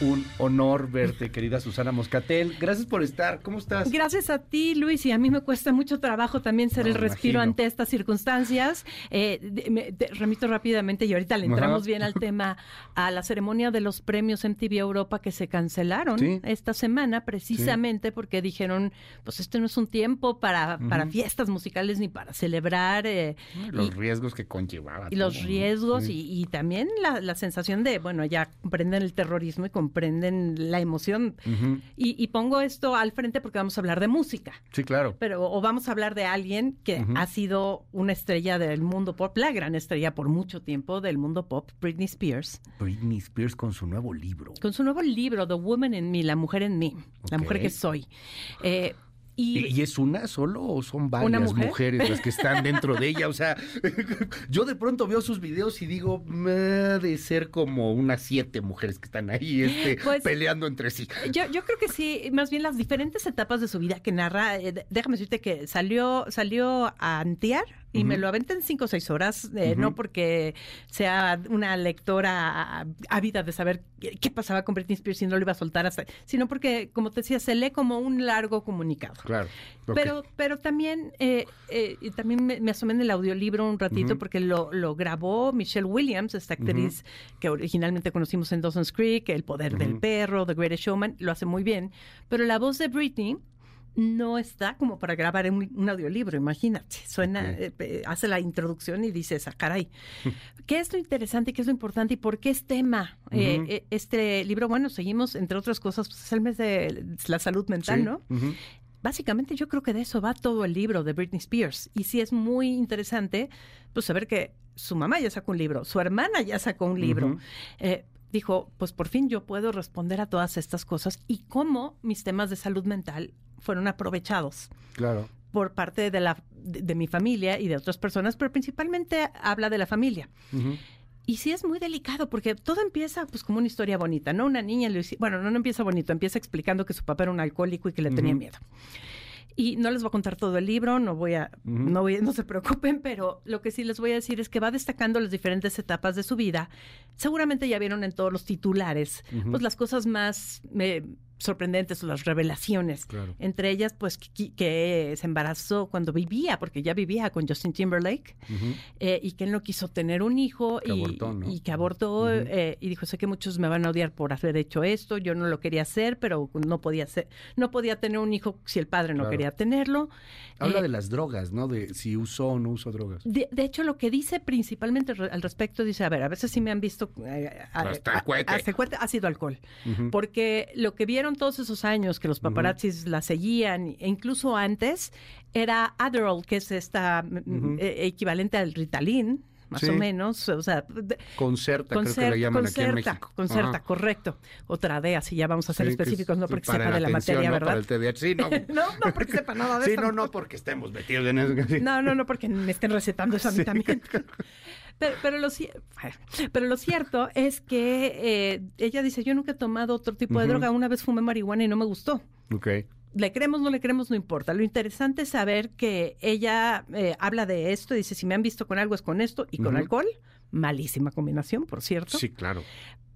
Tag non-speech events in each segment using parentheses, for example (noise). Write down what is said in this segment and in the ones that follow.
Un honor verte, querida Susana Moscatel. Gracias por estar. ¿Cómo estás? Gracias a ti, Luis, y a mí me cuesta mucho trabajo también ser No, el respiro imagino. ante estas circunstancias. Eh, de- me- te remito rápidamente y ahorita le entramos Ajá. bien al tema a la ceremonia de los premios MTV Europa que se cancelaron Sí. esta semana precisamente porque dijeron, pues este no es un tiempo para, para fiestas musicales ni para celebrar. eh, Los y- riesgos que conllevaba. y los todo, ¿no? riesgos Sí. y, y también la, la sensación de, bueno, ya comprenden el terrorismo y comprenden la emoción. Y, y pongo esto al frente porque vamos a hablar de música. Sí, claro. Pero o vamos a hablar de alguien que ha sido una estrella del mundo pop, la gran estrella por mucho tiempo del mundo pop, Britney Spears, Britney Spears con su nuevo libro. con su nuevo libro, The Woman in Me, La Mujer en Mí, La. Mujer que Soy. Eh, y, ¿Y, y es una solo o son varias mujeres las que están (laughs) dentro de ella? O sea, (laughs) yo de pronto veo sus videos y digo, "Me ha de ser como unas siete mujeres que están ahí este, Pues- peleando entre sí. Yo, yo creo que sí, más bien las diferentes etapas de su vida que narra. eh, déjame decirte que salió, salió a antear y me lo aventé en cinco o seis horas, eh, no porque sea una lectora ávida de saber qué, qué pasaba con Britney Spears y no lo iba a soltar hasta, sino porque, como te decía, se lee como un largo comunicado. Claro. Pero, pero también, eh, eh, también me, me asomé en el audiolibro un ratito porque lo, lo grabó Michelle Williams, esta actriz que originalmente conocimos en Dawson's Creek, El Poder del. Perro, The Greatest Showman, lo hace muy bien. Pero la voz de Britney no está como para grabar un, un audiolibro, imagínate. Suena, eh, hace la introducción y dices, ah, caray. ¿Qué es lo interesante y qué es lo importante y por qué es tema? Eh, eh, este libro, bueno, seguimos, entre otras cosas, pues, es el mes de la salud mental, Sí, ¿no? Básicamente yo creo que de eso va todo el libro de Britney Spears. Y sí es muy interesante pues saber que su mamá ya sacó un libro, su hermana ya sacó un libro. Eh, dijo, pues por fin yo puedo responder a todas estas cosas y cómo mis temas de salud mental fueron aprovechados Claro. por parte de, la, de, de mi familia y de otras personas, pero principalmente habla de la familia. Ujú. Y sí es muy delicado porque todo empieza pues como una historia bonita, ¿no? Una niña, le bueno, no, no empieza bonito, empieza explicando que su papá era un alcohólico y que le tenía miedo. Y no les voy a contar todo el libro, no voy a, no voy, no se preocupen, pero lo que sí les voy a decir es que va destacando las diferentes etapas de su vida. Seguramente ya vieron en todos los titulares, pues las cosas más eh, sorprendentes o las revelaciones. Claro. Entre ellas, pues que, que se embarazó cuando vivía, porque ya vivía con Justin Timberlake eh, y que él no quiso tener un hijo Que y, abortó, ¿no? y que abortó eh, y dijo sé que muchos me van a odiar por haber hecho esto yo no lo quería hacer pero no podía hacer no podía tener un hijo si el padre no Claro. quería tenerlo Habla Eh, de las drogas, ¿no? De si usó o no usó drogas. de, de hecho, lo que dice principalmente al respecto, dice, a ver, a veces sí me han visto... Hasta el cohete. hasta el cohete ha sido alcohol. Porque lo que vieron todos esos años que los paparazzis la seguían, e incluso antes, era Adderall, que es esta mm, Ujú. eh, equivalente al Ritalin, más Sí. o menos. O sea, de- Concerta, creo que le llaman aquí en concerta, México. concerta, Ajá. correcto. Otra DEA, si ya vamos a ser Sí, específicos, no porque sepa de la atención, materia, ¿no? ¿verdad? Para el. Sí, no. (laughs) no, no porque sepa nada de Sí, esto. no, no, porque estemos metidos en eso. sí. No, no, no, porque me estén recetando eso a mí también. (laughs) Pero, pero, lo, ci- (laughs) pero lo cierto es que eh, ella dice, yo nunca he tomado otro tipo de droga, una vez fumé marihuana y no me gustó. Ok. Le creemos, no le creemos, no importa. Lo interesante es saber que ella eh, habla de esto, dice, si me han visto con algo es con esto y con alcohol. Malísima combinación, por cierto. Sí, claro.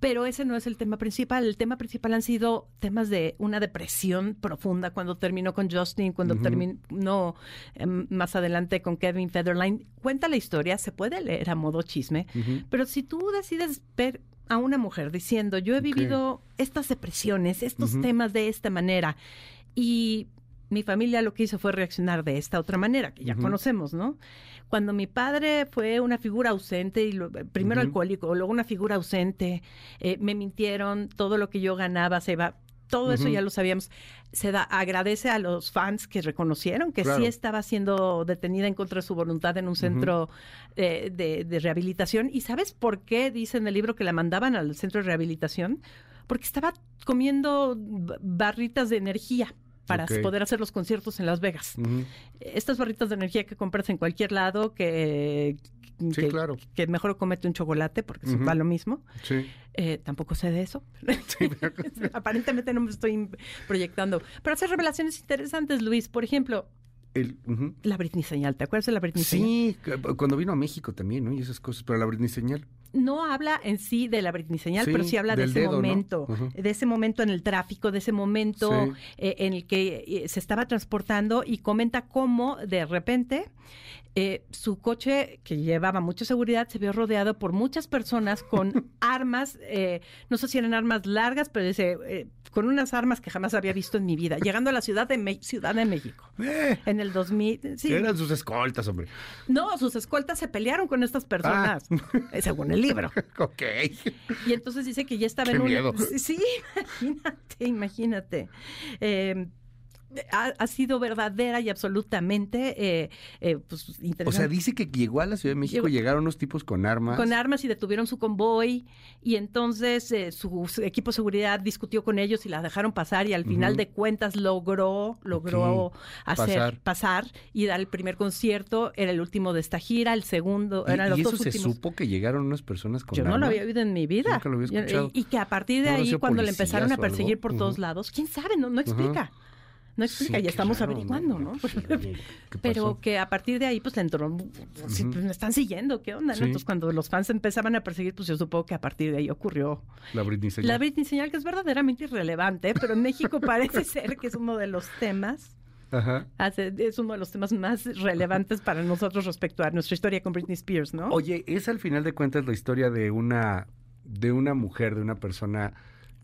Pero ese no es el tema principal. El tema principal han sido temas de una depresión profunda cuando terminó con Justin, cuando Ujú. terminó em, más adelante con Kevin Federline. Cuenta la historia, se puede leer a modo chisme, pero si tú decides ver a una mujer diciendo, yo he vivido estas depresiones, estos temas de esta manera, y mi familia lo que hizo fue reaccionar de esta otra manera, que ya conocemos, ¿no? Cuando mi padre fue una figura ausente, y lo- primero Ujú. alcohólico, luego una figura ausente, eh, me mintieron, todo lo que yo ganaba se iba... Todo eso ya lo sabíamos. Se da, agradece a los fans que reconocieron que Claro. sí estaba siendo detenida en contra de su voluntad en un centro eh, de, de rehabilitación. ¿Y sabes por qué dice en el libro que la mandaban al centro de rehabilitación? Porque estaba comiendo barritas de energía para poder hacer los conciertos en Las Vegas. Estas barritas de energía que compras en cualquier lado, que, Sí, claro. que mejor comete un chocolate porque eso Ujú. da lo mismo. Sí. Eh, tampoco sé de eso. (laughs) Aparentemente no me estoy proyectando. Pero hacer revelaciones interesantes, Luis. Por ejemplo, El. La Britney señal, ¿te acuerdas de la Britney señal? Sí, cuando vino a México también, ¿no? Y esas cosas, pero la Britney señal. No habla en sí de la Britney señal, Sí, pero sí habla de ese dedo, ¿no? momento, de ese momento en el tráfico, de ese momento Sí. eh, en el que eh, se estaba transportando y comenta cómo de repente eh, su coche, que llevaba mucha seguridad, se vio rodeado por muchas personas con (laughs) armas, eh, no sé si eran armas largas, pero dice, eh, con unas armas que jamás había visto en mi vida, llegando a la Ciudad de, Me- Ciudad de México. Eh, En el 2000, sí, Eran sus escoltas, hombre. no, sus escoltas se pelearon con estas personas, eh, según el libro. (laughs) ok. Y entonces dice que ya estaba Qué en un... miedo. Sí, imagínate, imagínate. Eh, ha, ha sido verdadera y absolutamente eh, eh, pues, O sea, interesante. dice que llegó a la Ciudad de México, Llegó- llegaron unos tipos con armas. con armas y detuvieron su convoy y entonces eh, su, su equipo de seguridad discutió con ellos y la dejaron pasar y al final de cuentas logró logró hacer Pasar. pasar. y dar el primer concierto era el último de esta gira el segundo ¿Y, eran y los eso dos se supo que llegaron unas personas con Yo no armas? lo había oído en mi vida. Nunca lo había escuchado. Y, y que a partir de ¿No habrá ahí, cuando le empezaron a perseguir por todos lados, quién sabe, no, no explica. No explica, Sí, ya qué estamos averiguando, ¿no? (laughs) ¿qué Pero que a partir de ahí, pues le entró. Ujú. pues, me están siguiendo, ¿qué onda? no? Entonces, cuando los fans empezaban a perseguir, pues yo supongo que a partir de ahí ocurrió La Britney señal. la Britney señal, que es verdaderamente irrelevante, pero en México (laughs) parece ser que es uno de los temas. Ajá. hace- Es uno de los temas más relevantes para nosotros respecto a nuestra historia con Britney Spears, ¿no? Oye, es al final de cuentas la historia de una, de una mujer, de una persona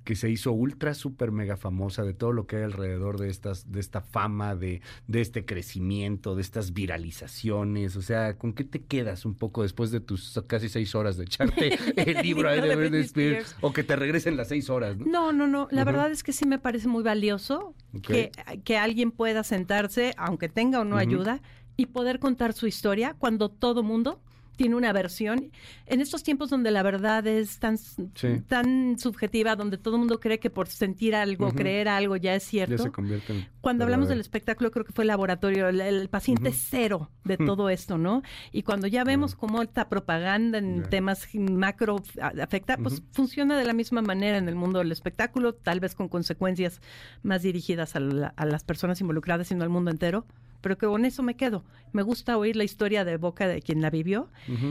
que se hizo ultra, súper mega famosa, de todo lo que hay alrededor de estas, de esta fama, de, de este crecimiento, de estas viralizaciones. O sea, ¿con qué te quedas un poco después de tus casi seis horas de echarte (laughs) el libro ahí de Britney Spears? O que te regresen las seis horas, ¿no? No, no, no. La verdad es que sí me parece muy valioso que, que alguien pueda sentarse, aunque tenga o no ayuda, y poder contar su historia cuando todo mundo tiene una versión. En estos tiempos donde la verdad es tan, Sí. tan subjetiva, donde todo el mundo cree que por sentir algo, creer algo ya es Ya cierto. se convierte en Cuando hablamos del espectáculo, creo que fue el laboratorio, el, el paciente cero de todo esto, ¿no? Y cuando ya vemos cómo esta propaganda en Ya. temas macro afecta, pues funciona de la misma manera en el mundo del espectáculo, tal vez con consecuencias más dirigidas a, la- a las personas involucradas, sino al mundo entero. Pero que con eso me quedo. Me gusta oír la historia de boca de quien la vivió.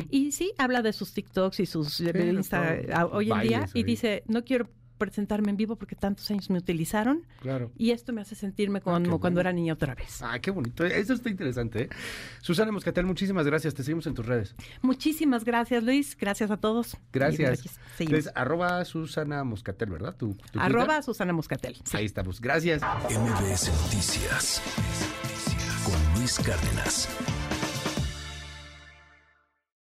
Y sí, habla de sus TikToks y sus Sí, Insta todo. a- hoy en día. Y dice, no quiero presentarme en vivo porque tantos años me utilizaron. Claro. Y esto me hace sentirme como Ah, qué cuando era niña otra vez. Ah, qué bonito. Eso está interesante. ¿eh? Susana Moscatel, muchísimas gracias. Te seguimos en tus redes. Muchísimas gracias, Luis. Gracias a todos. Gracias. aquí seguimos. Es arroba Susana Moscatel, ¿verdad? ¿Tu, tu Twitter? Arroba Susana Moscatel. Sí. Ahí estamos. Gracias. MBS Noticias Cárdenas.